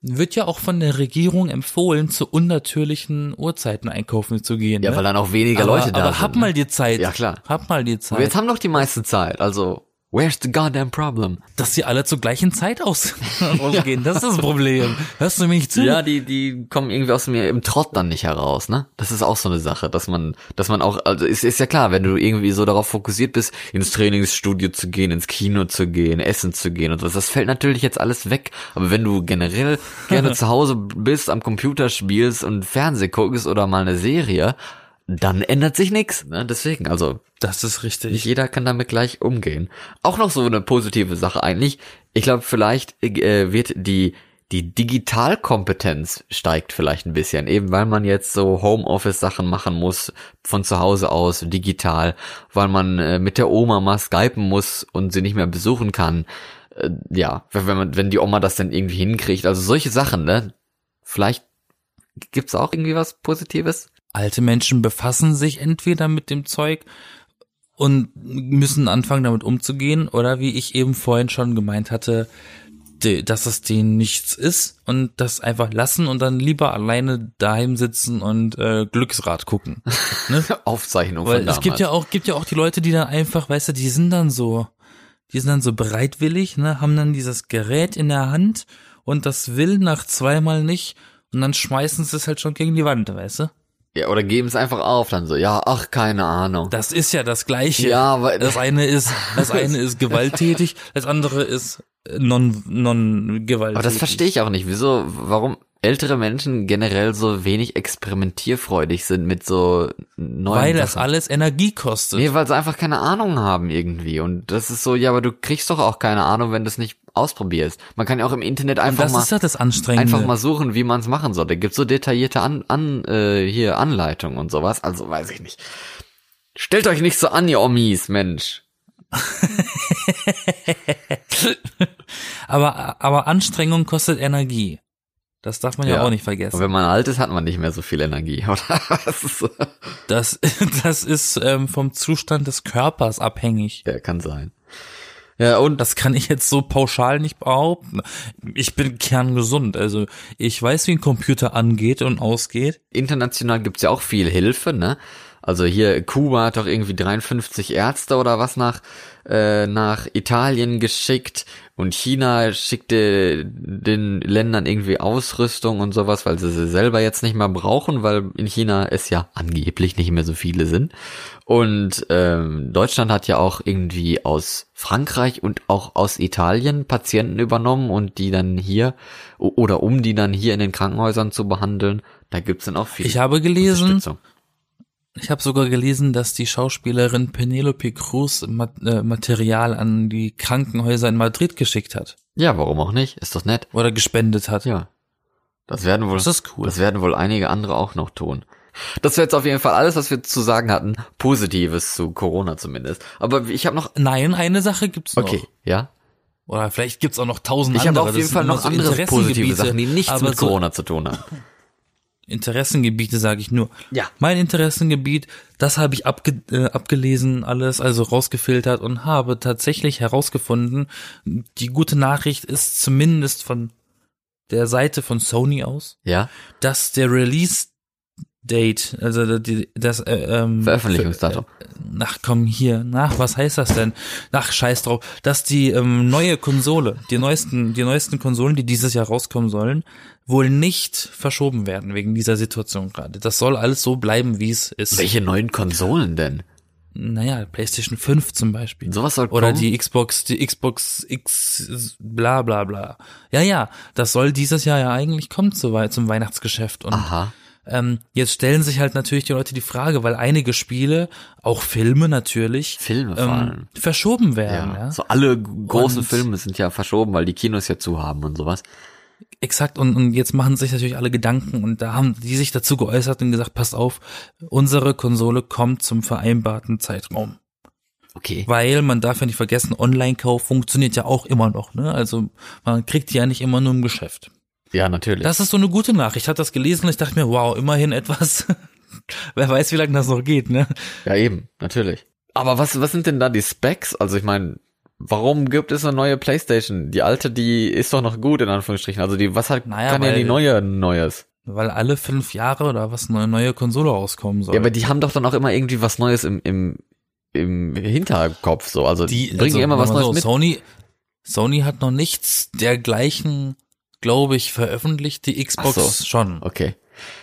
wird ja auch von der Regierung empfohlen, zu unnatürlichen Uhrzeiten einkaufen zu gehen. ja, ne? weil dann auch weniger aber, Leute da aber sind. hab ne? mal die Zeit. Ja, klar. Hab mal die Aber Zeit. jetzt haben doch die meisten Zeit, also where's the goddamn problem? dass sie alle zur gleichen Zeit aus ausgehen. Das ist das Problem. Hörst du mir nicht zu? Ja, die, die kommen irgendwie aus mir im Trott dann nicht heraus, ne? Das ist auch so eine Sache, dass man, dass man auch, also ist, ist ja klar, wenn du irgendwie so darauf fokussiert bist, ins Trainingsstudio zu gehen, ins Kino zu gehen, essen zu gehen und so, das fällt natürlich jetzt alles weg. Aber wenn du generell gerne zu Hause bist, am Computer spielst und Fernseh guckst oder mal eine Serie, dann ändert sich nichts, ne? Deswegen, also Das ist richtig. nicht jeder kann damit gleich umgehen. Auch noch so eine positive Sache eigentlich. Ich glaube, vielleicht äh, wird die die Digitalkompetenz steigt vielleicht ein bisschen, eben weil man jetzt so Homeoffice-Sachen machen muss, von zu Hause aus, digital, weil man äh, mit der Oma mal skypen muss und sie nicht mehr besuchen kann. Äh, ja, wenn man, wenn die Oma das dann irgendwie hinkriegt, also solche Sachen, ne? Vielleicht gibt's auch irgendwie was Positives? Alte Menschen befassen sich entweder mit dem Zeug und müssen anfangen damit umzugehen oder wie ich eben vorhin schon gemeint hatte, dass es denen nichts ist und das einfach lassen und dann lieber alleine daheim sitzen und äh, Glücksrad gucken. Ne? Aufzeichnung Weil von damals. es gibt ja auch gibt ja auch die Leute, die dann einfach, weißt du, die sind dann so, die sind dann so bereitwillig, ne, haben dann dieses Gerät in der Hand und das will nach zweimal nicht und dann schmeißen sie es halt schon gegen die Wand, weißt du? Ja, oder geben es einfach auf, dann so, ja, ach, keine Ahnung. Das ist ja das Gleiche. Ja, aber- das eine ist, das eine ist gewalttätig, das andere ist non, non gewalttätig. Aber das verstehe ich auch nicht. Wieso, warum ältere Menschen generell so wenig experimentierfreudig sind mit so neuen Weil das Sachen? alles Energie kostet. Nee, weil sie einfach keine Ahnung haben irgendwie. Und das ist so, ja, aber du kriegst doch auch keine Ahnung, wenn du es nicht ausprobierst. Man kann ja auch im Internet einfach mal ja einfach mal suchen, wie man es machen soll. Da gibt's so detaillierte an, an äh, hier Anleitungen und sowas. Also weiß ich nicht. Stellt euch nicht so an, ihr Omis, Mensch. aber, aber Anstrengung kostet Energie. Das darf man ja, Ja. auch nicht Und vergessen. wenn man alt ist, hat man nicht mehr so viel Energie. Oder? Das ist, so- Das, das ist ähm, vom Zustand des Körpers abhängig. ja, kann sein. Ja, und Das kann ich jetzt so pauschal nicht behaupten. Ich bin kerngesund, also ich weiß, wie ein Computer angeht und ausgeht. international gibt's ja auch viel Hilfe, ne? Also hier, Kuba hat doch irgendwie 53 Ärzte oder was nach, äh, nach Italien geschickt und China schickte den Ländern irgendwie Ausrüstung und sowas, weil sie sie selber jetzt nicht mehr brauchen, weil in China es ja angeblich nicht mehr so viele sind. Und ähm, Deutschland hat ja auch irgendwie aus Frankreich und auch aus Italien Patienten übernommen und die dann hier oder um die dann hier in den Krankenhäusern zu behandeln. Da gibt's dann auch viel Ich habe gelesen, Unterstützung. Ich habe sogar gelesen, dass die Schauspielerin Penelope Cruz äh, Material an die Krankenhäuser in Madrid geschickt hat Ja, warum auch nicht? Ist doch nett. oder gespendet hat. Ja. Das werden wohl, Das ist cool. das werden wohl einige andere auch noch tun. Das wäre jetzt auf jeden Fall alles, was wir zu sagen hatten. Positives zu Corona zumindest. Aber ich habe noch, Nein, eine Sache gibt's noch. okay, ja. Oder vielleicht gibt's auch noch tausend Ich habe andere. auf jeden Das Fall noch so andere positive Sachen, die nichts mit so Corona zu tun haben. Interessengebiete sage ich nur. Ja. Mein Interessengebiet, das habe ich abge äh, abgelesen, alles also rausgefiltert und habe tatsächlich herausgefunden, die gute Nachricht ist zumindest von der Seite von Sony aus, Ja? dass der Release Date, also die, das äh, ähm, Veröffentlichungsdatum. Ach komm hier, nach was heißt das denn? Ach scheiß drauf, dass die ähm, neue Konsole, die neuesten, die neuesten Konsolen, die dieses Jahr rauskommen sollen, wohl nicht verschoben werden wegen dieser Situation gerade. Das soll alles so bleiben, wie es ist. Welche neuen Konsolen denn? Naja, PlayStation 5 zum Beispiel. Sowas soll Oder kommen? die Xbox, die Xbox X, bla bla bla. Ja, ja, das soll dieses Jahr ja eigentlich kommen zu, zum Weihnachtsgeschäft. Und Aha. Ähm, jetzt stellen sich halt natürlich die Leute die Frage, weil einige Spiele, auch Filme natürlich, Filme ähm, verschoben werden. Ja, So alle großen Und- Filme sind ja verschoben, weil die Kinos ja zu haben und sowas. Exakt, und, und jetzt machen sich natürlich alle Gedanken und da haben die sich dazu geäußert und gesagt, passt auf, unsere Konsole kommt zum vereinbarten Zeitraum. Okay. Weil man darf ja nicht vergessen, Online-Kauf funktioniert ja auch immer noch, ne? Also man kriegt die ja nicht immer nur im Geschäft. Ja, natürlich. Das ist so eine gute Nachricht. Ich hatte das gelesen und ich dachte mir, wow, immerhin etwas. Wer weiß, wie lange das noch geht, ne? Ja, eben, natürlich. Aber was, was sind denn da die Specs? Also ich meine, warum gibt es eine neue Playstation? Die alte, die ist doch noch gut, in Anführungsstrichen. Also die, was hat, Naja, kann ja die neue Neues? Weil alle fünf Jahre oder was eine neue Konsole rauskommen soll. Ja, aber die haben doch dann auch immer irgendwie was Neues im, im, im Hinterkopf, so. Also die bringen also, immer was Neues so, mit. Sony, Sony hat noch nichts dergleichen, glaube ich, veröffentlicht. Die Xbox so. schon. Okay.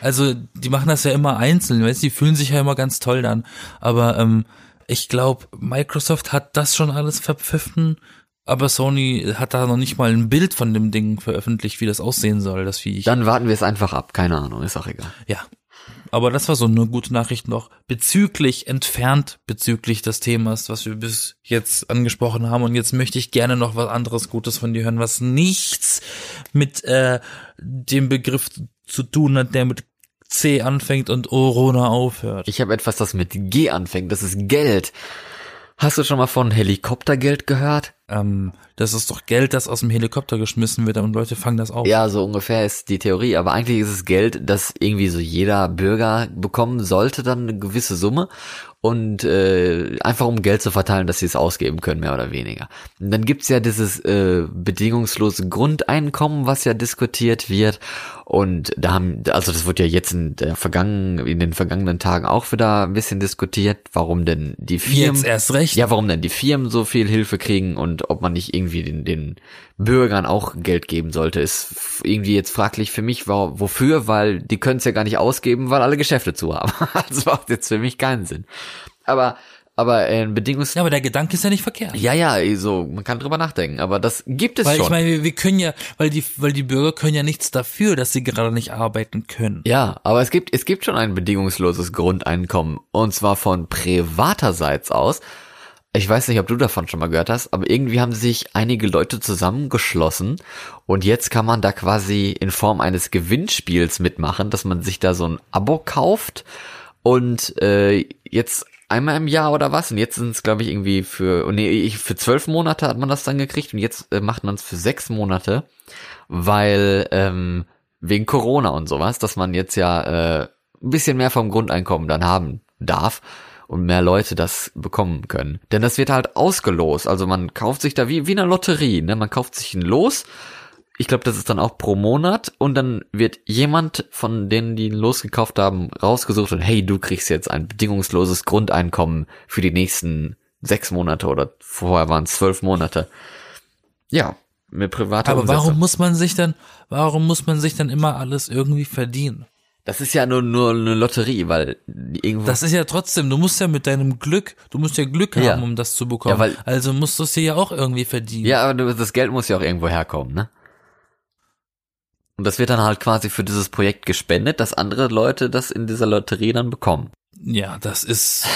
Also die machen das ja immer einzeln, weißt du, die fühlen sich ja immer ganz toll dann. Aber ähm, ich glaube, Microsoft hat das schon alles verpfiffen, aber Sony hat da noch nicht mal ein Bild von dem Ding veröffentlicht, wie das aussehen soll, das Viech. Dann warten wir es einfach ab. Keine Ahnung, ist auch egal. ja. Aber das war so eine gute Nachricht noch bezüglich, entfernt bezüglich des Themas, was wir bis jetzt angesprochen haben. Und jetzt möchte ich gerne noch was anderes Gutes von dir hören, was nichts mit äh, dem Begriff zu tun hat, der mit C anfängt und Orona aufhört. Ich habe etwas, das mit G anfängt. Das ist Geld. Hast du schon mal von Helikoptergeld gehört? Ähm, das ist doch Geld, das aus dem Helikopter geschmissen wird und Leute fangen das auf. Ja, so ungefähr ist die Theorie. Aber eigentlich ist es Geld, das irgendwie so jeder Bürger bekommen sollte, dann eine gewisse Summe und äh, einfach um Geld zu verteilen, dass sie es ausgeben können, mehr oder weniger. Und dann gibt's ja dieses äh, bedingungslose Grundeinkommen, was ja diskutiert wird. Und da haben, also das wird ja jetzt in der vergangenen, in den vergangenen Tagen auch wieder ein bisschen diskutiert, warum denn die Firmen. Jetzt erst recht. Ja, warum denn die Firmen so viel Hilfe kriegen und ob man nicht irgendwie den, den Bürgern auch Geld geben sollte, ist irgendwie jetzt fraglich für mich, wofür, weil die können es ja gar nicht ausgeben, weil alle Geschäfte zu haben. das macht jetzt für mich keinen Sinn. Aber aber äh, Bedingungs Ja, aber der Gedanke ist ja nicht verkehrt. Ja, ja, so man kann drüber nachdenken, aber das gibt es weil schon. ich meine, wir, wir können ja, weil die weil die Bürger können ja nichts dafür, dass sie gerade nicht arbeiten können. Ja, aber es gibt es gibt schon ein bedingungsloses Grundeinkommen und zwar von privaterseits aus. Ich weiß nicht, ob du davon schon mal gehört hast, aber irgendwie haben sich einige Leute zusammengeschlossen und jetzt kann man da quasi in Form eines Gewinnspiels mitmachen, dass man sich da so ein Abo kauft und äh, jetzt einmal im Jahr oder was und jetzt sind es glaube ich irgendwie für nee ich, für zwölf Monate hat man das dann gekriegt und jetzt äh, macht man es für sechs Monate, weil ähm, wegen Corona und sowas, dass man jetzt ja äh, ein bisschen mehr vom Grundeinkommen dann haben darf und mehr Leute das bekommen können. Denn das wird halt ausgelost. Also man kauft sich da wie, wie eine Lotterie, ne? Man kauft sich ein Los. Ich glaube, das ist dann auch pro Monat und dann wird jemand von denen, die ein Los gekauft haben, rausgesucht und hey, du kriegst jetzt ein bedingungsloses Grundeinkommen für die nächsten sechs Monate oder vorher waren es zwölf Monate. Ja, mit privater Aber Umsetzung. warum muss man sich dann, warum muss man sich dann immer alles irgendwie verdienen? Das ist ja nur, nur eine Lotterie, weil irgendwo. Das ist ja trotzdem, du musst ja mit deinem Glück, du musst ja Glück Ja. haben, um das zu bekommen. Ja, weil- also musst du es dir ja auch irgendwie verdienen. Ja, aber das Geld muss ja auch irgendwo herkommen, ne? Und das wird dann halt quasi für dieses Projekt gespendet, dass andere Leute das in dieser Lotterie dann bekommen. Ja, das ist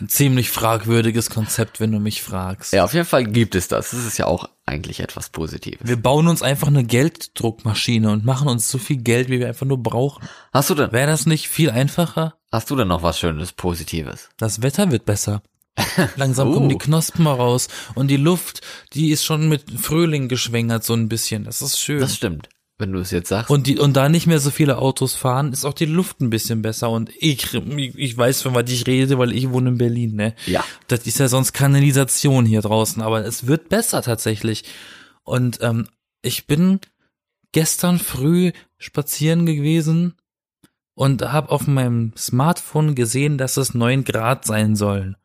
ein ziemlich fragwürdiges Konzept, wenn du mich fragst. Ja, auf jeden Fall gibt es das. Das ist ja auch eigentlich etwas Positives. Wir bauen uns einfach eine Gelddruckmaschine und machen uns so viel Geld, wie wir einfach nur brauchen. Hast du denn, Wäre das nicht viel einfacher? hast du denn noch was Schönes, Positives? Das Wetter wird besser. Langsam Uh. kommen die Knospen mal raus und die Luft, die ist schon mit Frühling geschwängert so ein bisschen. Das ist schön. Das stimmt. Wenn du es jetzt sagst. und die und da nicht mehr so viele Autos fahren, ist auch die Luft ein bisschen besser und ich ich weiß, von was ich rede, weil ich wohne in Berlin, ne? Ja. Das ist ja sonst Kanalisation hier draußen, aber es wird besser tatsächlich. Und ähm, ich bin gestern früh spazieren gewesen und habe auf meinem Smartphone gesehen, dass es neun Grad sein sollen.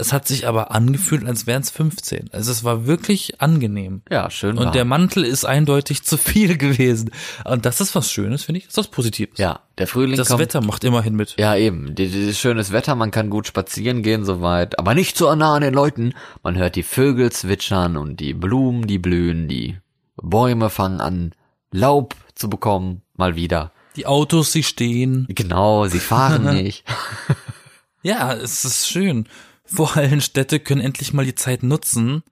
Es hat sich aber angefühlt, als wären es 15. Also es war wirklich angenehm. ja, schön. Und warm. der Mantel ist eindeutig zu viel gewesen. Und das ist was Schönes, finde ich. Das ist was Positives. ja, der Frühling Das kommt. Wetter macht immerhin mit. Ja, eben. Die- Dieses schönes Wetter, man kann gut spazieren gehen soweit, aber nicht so nah an den Leuten. Man hört die Vögel zwitschern und die Blumen, die blühen, die Bäume fangen an, Laub zu bekommen, mal wieder. Die Autos, sie stehen. Genau, sie fahren nicht. Ja, es ist schön. Vorhallenstädte können endlich mal die Zeit nutzen,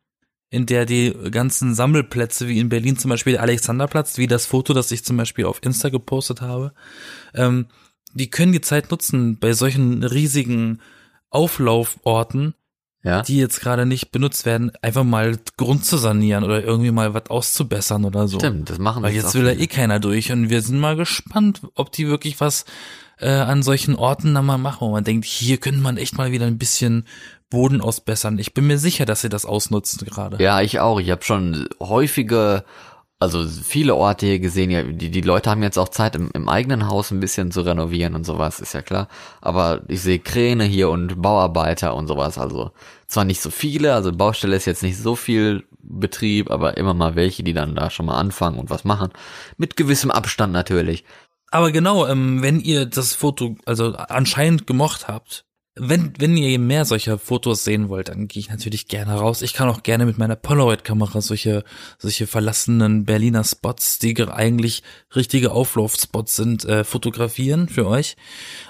in der die ganzen Sammelplätze, wie in Berlin zum Beispiel der Alexanderplatz, wie das Foto, das ich zum Beispiel auf Insta gepostet habe, ähm, die können die Zeit nutzen bei solchen riesigen Auflauforten, Ja, die jetzt gerade nicht benutzt werden, einfach mal Grund zu sanieren oder irgendwie mal was auszubessern oder so. stimmt, das machen Weil jetzt will ja viele. eh keiner durch und wir sind mal gespannt, ob die wirklich was äh, an solchen Orten dann mal machen, wo man denkt, hier könnte man echt mal wieder ein bisschen Boden ausbessern. Ich bin mir sicher, dass sie das ausnutzen gerade. Ja, ich auch. Ich habe schon häufige, also viele Orte hier gesehen. Die, die Leute haben jetzt auch Zeit, im, im eigenen Haus ein bisschen zu renovieren und sowas, ist ja klar. Aber ich sehe Kräne hier und Bauarbeiter und sowas. Also zwar nicht so viele, also Baustelle ist jetzt nicht so viel Betrieb, aber immer mal welche, die dann da schon mal anfangen und was machen. Mit gewissem Abstand natürlich. Aber genau, ähm, wenn ihr das Foto also anscheinend gemocht habt, wenn, wenn ihr mehr solcher Fotos sehen wollt, dann gehe ich natürlich gerne raus. Ich kann auch gerne mit meiner Polaroid-Kamera solche, solche verlassenen Berliner Spots, die eigentlich richtige Auflaufspots sind, äh, fotografieren für euch.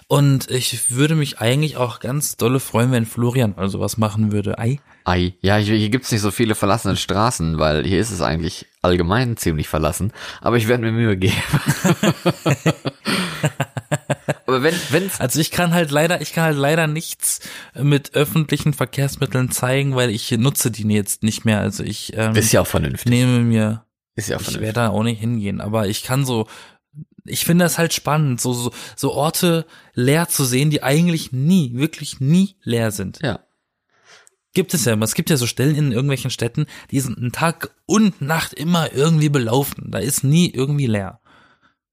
Und ich würde mich eigentlich auch ganz dolle freuen, wenn Florian mal sowas machen würde. Ei. Ei. Ja, hier, hier gibt's nicht so viele verlassene Straßen, weil hier ist es eigentlich allgemein ziemlich verlassen. Aber ich werde mir Mühe geben. Aber wenn, wenn's also ich kann halt leider, ich kann halt leider nichts mit öffentlichen Verkehrsmitteln zeigen, weil ich nutze die jetzt nicht mehr. Also ich ähm, ist ja auch vernünftig. Nehme mir, ist ja auch vernünftig. ich werde da auch nicht hingehen, aber ich kann so, ich finde das halt spannend, so, so so Orte leer zu sehen, die eigentlich nie, wirklich nie leer sind. Ja. Gibt es ja, es gibt ja so Stellen in irgendwelchen Städten, die sind Tag und Nacht immer irgendwie belaufen. Da ist nie irgendwie leer.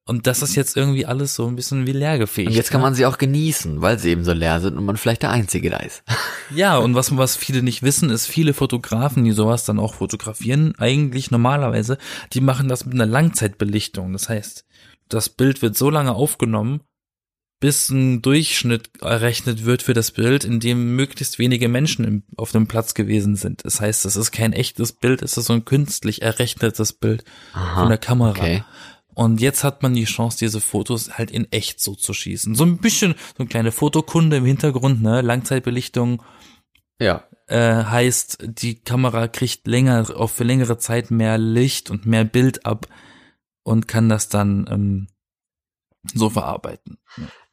Und das ist jetzt irgendwie alles so ein bisschen wie leergefegt. Und jetzt kann ne? man sie auch genießen, weil sie eben so leer sind und man vielleicht der Einzige da ist. Ja, und was, was viele nicht wissen, ist, viele Fotografen, die sowas dann auch fotografieren, eigentlich normalerweise, die machen das mit einer Langzeitbelichtung. Das heißt, das Bild wird so lange aufgenommen, bis ein Durchschnitt errechnet wird für das Bild, in dem möglichst wenige Menschen im, auf dem Platz gewesen sind. Das heißt, das ist kein echtes Bild, es ist so ein künstlich errechnetes Bild Aha, von der Kamera. Okay. Und jetzt hat man die Chance, diese Fotos halt in echt so zu schießen. So ein bisschen, so eine kleine Fotokunde im Hintergrund, ne? Langzeitbelichtung. Ja. Äh, heißt, die Kamera kriegt länger, auch für längere Zeit mehr Licht und mehr Bild ab und kann das dann ähm, so verarbeiten.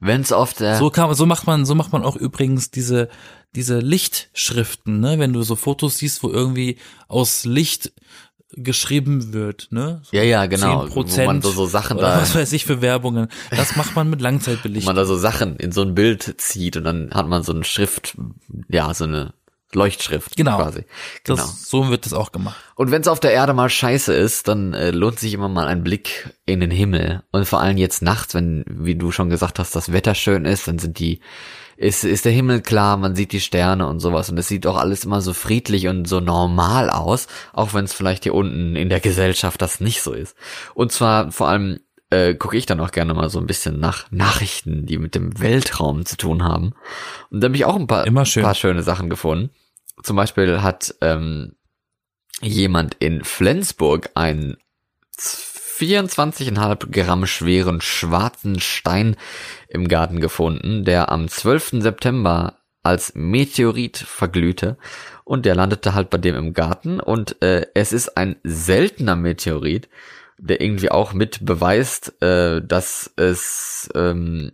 Wenn's auf der so kann so macht man so macht man auch übrigens diese diese Lichtschriften, ne? Wenn du so Fotos siehst, wo irgendwie aus Licht geschrieben wird, ne? So ja, ja, genau. 10%, wo man so, so Sachen da. Was weiß ich für Werbungen. Das macht man mit Langzeitbelichtung. Wo man da so Sachen in so ein Bild zieht und dann hat man so eine Schrift, ja, so eine Leuchtschrift genau. quasi. Genau. Das, so wird das auch gemacht. Und wenn es auf der Erde mal scheiße ist, dann äh, lohnt sich immer mal ein Blick in den Himmel. Und vor allem jetzt nachts, wenn, wie du schon gesagt hast, das Wetter schön ist, dann sind die ist, ist der Himmel klar, man sieht die Sterne und sowas und es sieht auch alles immer so friedlich und so normal aus, auch wenn es vielleicht hier unten in der Gesellschaft das nicht so ist. Und zwar vor allem äh, gucke ich dann auch gerne mal so ein bisschen nach Nachrichten, die mit dem Weltraum zu tun haben. Und da habe ich auch ein paar, Immer schön. paar schöne Sachen gefunden. Zum Beispiel hat ähm, jemand in Flensburg einen 24,5 Gramm schweren schwarzen Stein im Garten gefunden, der am 12. September als Meteorit verglühte und der landete halt bei dem im Garten und äh, es ist ein seltener Meteorit, der irgendwie auch mit beweist, äh, dass es ähm,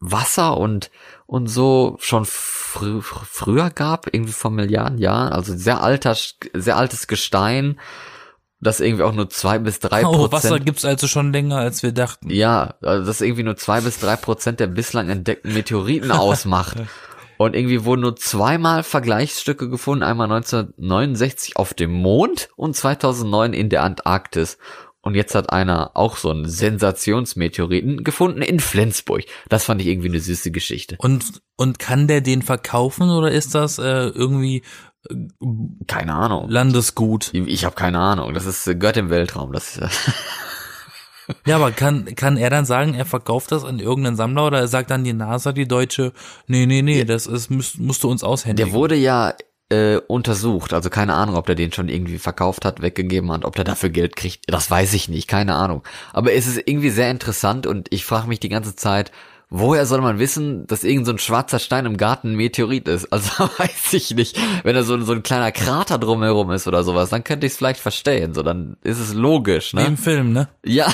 Wasser und und so schon fr früher gab, irgendwie vor Milliarden Jahren, also sehr alter, sehr altes Gestein das irgendwie auch nur zwei bis drei oh, Prozent. Oh, Wasser gibt's also schon länger, als wir dachten. Ja, also das irgendwie nur zwei bis drei Prozent der bislang entdeckten Meteoriten ausmacht. Und irgendwie wurden nur zweimal Vergleichsstücke gefunden, einmal 1969 auf dem Mond und 2009 in der Antarktis. Und jetzt hat einer auch so einen Sensationsmeteoriten gefunden in Flensburg. Das fand ich irgendwie eine süße Geschichte. Und, und kann der den verkaufen oder ist das äh, irgendwie keine Ahnung. Landesgut. Ich habe keine Ahnung. Das ist gehört im Weltraum. Das ist, ja, aber kann kann er dann sagen, er verkauft das an irgendeinen Sammler oder er sagt dann die NASA, die Deutsche, nee, nee, nee, das ist musst, musst du uns aushändigen. Der wurde ja äh, untersucht, also keine Ahnung, ob der den schon irgendwie verkauft hat, weggegeben hat, ob der dafür Geld kriegt, das weiß ich nicht, keine Ahnung. Aber es ist irgendwie sehr interessant und ich frage mich die ganze Zeit, woher soll man wissen, dass irgend so ein schwarzer Stein im Garten ein Meteorit ist? Also weiß ich nicht. Wenn da so, so ein kleiner Krater drumherum ist oder sowas, dann könnte ich es vielleicht verstehen. So, dann ist es logisch, ne? Wie im Film, ne? Ja.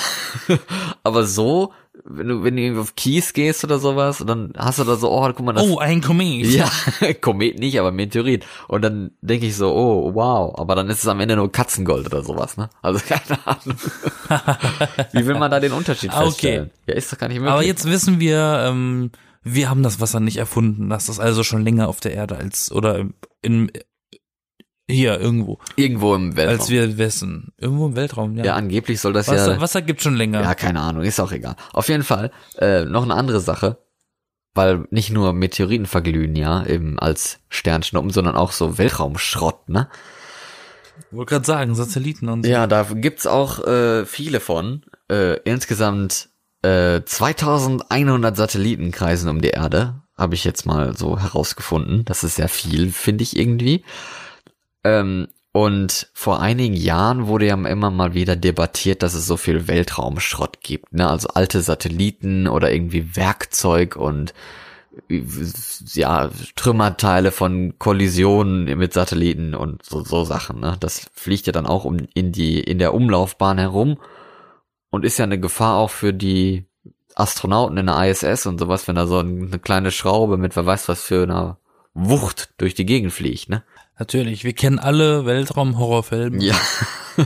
Aber so wenn du, wenn du auf Kies gehst oder sowas, dann hast du da so, oh, guck mal, das, Oh, ein Komet. Ja, Komet nicht, aber Meteorit. Und dann denke ich so, oh, wow, aber dann ist es am Ende nur Katzengold oder sowas, ne? Also keine Ahnung. Wie will man da den Unterschied ah, feststellen? Okay. Ja, ist doch gar nicht möglich. Aber jetzt wissen wir, ähm, wir haben das Wasser nicht erfunden. Das ist also schon länger auf der Erde als, oder in, hier, irgendwo. Irgendwo im Weltraum. Als wir wissen. Irgendwo im Weltraum, ja. Ja, angeblich soll das Wasser, ja. Wasser gibt schon länger. Ja, keine Ahnung, ist auch egal. Auf jeden Fall, äh, noch eine andere Sache. Weil nicht nur Meteoriten verglühen, ja, eben als Sternschnuppen, sondern auch so Weltraumschrott, ne? Wollte gerade sagen, Satelliten und so. Ja, da gibt's auch äh, viele von. Äh, insgesamt äh, 2100 Satelliten kreisen um die Erde habe ich jetzt mal so herausgefunden. Das ist sehr viel, finde ich irgendwie. Ähm, und vor einigen Jahren wurde ja immer mal wieder debattiert, dass es so viel Weltraumschrott gibt, ne? Also alte Satelliten oder irgendwie Werkzeug und ja, Trümmerteile von Kollisionen mit Satelliten und so, so Sachen, ne? Das fliegt ja dann auch um, in die, in der Umlaufbahn herum und ist ja eine Gefahr auch für die Astronauten in der ISS und sowas, wenn da so eine kleine Schraube mit wer weiß was für einer Wucht durch die Gegend fliegt, ne? Natürlich, wir kennen alle Weltraum-Horrorfilme. Ja.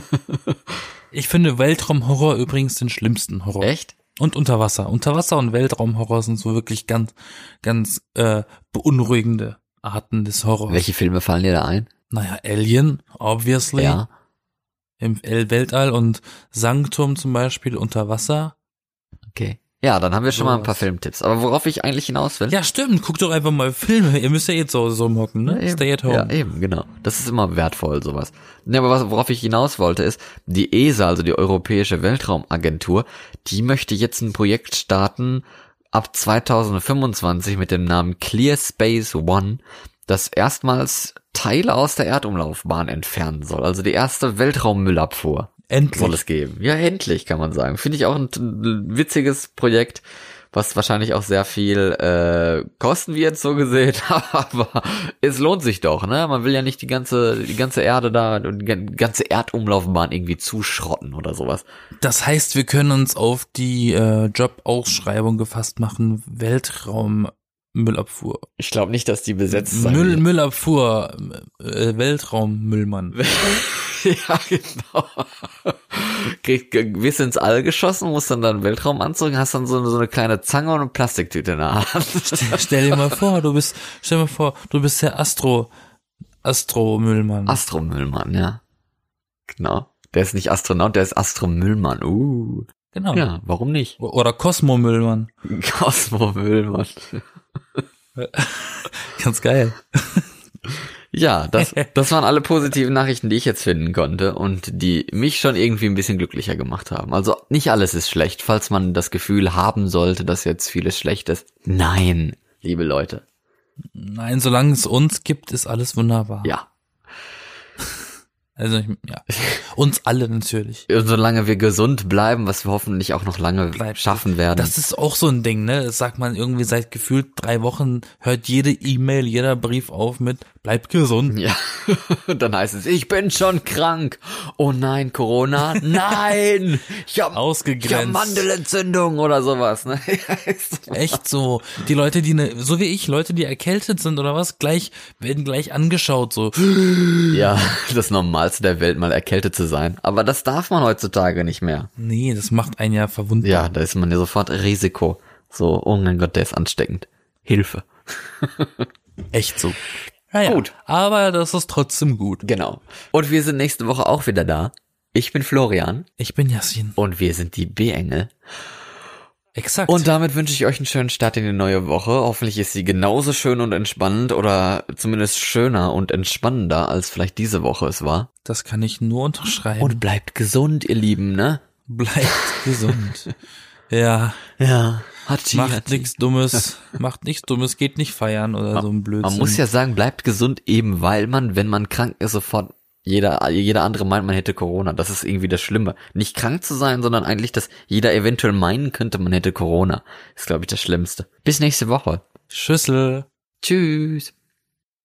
Ich finde Weltraum-Horror übrigens den schlimmsten Horror. Echt? Und Unterwasser. Unterwasser und Weltraum-Horror sind so wirklich ganz, ganz äh, beunruhigende Arten des Horrors. Welche Filme fallen dir da ein? Naja, Alien, obviously. Ja. Im Weltall und Sanctum zum Beispiel unter Wasser. Okay. Ja, dann haben wir schon mal ein paar Sowas. Filmtipps. Aber worauf ich eigentlich hinaus will? Ja, stimmt. Guckt doch einfach mal Filme. Ihr müsst ja jetzt so, so hocken, ne? eben. Stay at home. Ja, eben, genau. Das ist immer wertvoll, sowas. Ja, aber was, worauf ich hinaus wollte, ist, die ESA, also die Europäische Weltraumagentur, die möchte jetzt ein Projekt starten ab 2025 mit dem Namen Clear Space One, das erstmals Teile aus der Erdumlaufbahn entfernen soll. Also die erste Weltraummüllabfuhr Endlich. soll es geben. Ja, endlich kann man sagen. Finde ich auch ein, ein witziges Projekt, was wahrscheinlich auch sehr viel äh, kosten wird, so gesehen. Aber es lohnt sich doch, ne? Man will ja nicht die ganze die ganze Erde da und die ganze Erdumlaufbahn irgendwie zuschrotten oder sowas. Das heißt, wir können uns auf die äh, Jobausschreibung gefasst machen. Weltraummüllabfuhr. Ich glaube nicht, dass die besetzt sein Müll, wird. Müllabfuhr, äh, Weltraummüllmann. ja, genau. Krieg, wirst ins All geschossen, musst dann dann Weltraumanzug, hast dann so, so eine kleine Zange und eine Plastiktüte in der Hand. Stell dir mal vor, du bist, stell dir mal vor, du bist der Astro, Astro-Müllmann. Astromüllmann, ja. Genau. Der ist nicht Astronaut, der ist Astromüllmann. Uh. genau. Ja, warum nicht? Oder Cosmo-Müllmann. Cosmo-Müllmann. Ganz geil. Ja, das, das waren alle positiven Nachrichten, die ich jetzt finden konnte und die mich schon irgendwie ein bisschen glücklicher gemacht haben. Also nicht alles ist schlecht, falls man das Gefühl haben sollte, dass jetzt vieles schlecht ist. Nein, liebe Leute. Nein, solange es uns gibt, ist alles wunderbar. Ja. Also, ich, ja. Uns alle natürlich. Und solange wir gesund bleiben, was wir hoffentlich auch noch lange Bleibt. schaffen werden. Das ist auch so ein Ding, ne? Das sagt man irgendwie seit gefühlt drei Wochen, hört jede E-Mail, jeder Brief auf mit, bleibt gesund. Ja, dann heißt es, ich bin schon krank. Oh nein, Corona. Nein, ich hab, ich hab Ausgegrenzt. Mandelentzündung oder sowas. Ne? Echt so. Die Leute, die ne, so wie ich, Leute, die erkältet sind oder was, gleich, werden gleich angeschaut, so. ja, das Normalste der Welt, mal erkältet zu sein. Aber das darf man heutzutage nicht mehr. Nee, das macht einen ja verwundbar. Ja, da ist man ja sofort Risiko. So, oh mein Gott, der ist ansteckend. Hilfe. Echt so. Ja, ja. Gut. Aber das ist trotzdem gut. Genau. Und wir sind nächste Woche auch wieder da. Ich bin Florian Ich bin Yassin. und wir sind die B-Engel. Exakt. Und damit wünsche ich euch einen schönen Start in die neue Woche. Hoffentlich ist sie genauso schön und entspannend oder zumindest schöner und entspannender als vielleicht diese Woche es war. das kann ich nur unterschreiben. Und bleibt gesund, ihr Lieben, ne? bleibt gesund. Ja, Ja. Hatschi, macht nichts Dummes, macht nichts Dummes, geht nicht feiern oder so ein Blödsinn. Man muss ja sagen, bleibt gesund eben, weil man, wenn man krank ist, sofort jeder, jeder andere meint, man hätte Corona. Das ist irgendwie das Schlimme. Nicht krank zu sein, sondern eigentlich, dass jeder eventuell meinen könnte, man hätte Corona. Ist, glaube ich, das Schlimmste. Bis nächste Woche. Schüssel. Tschüss.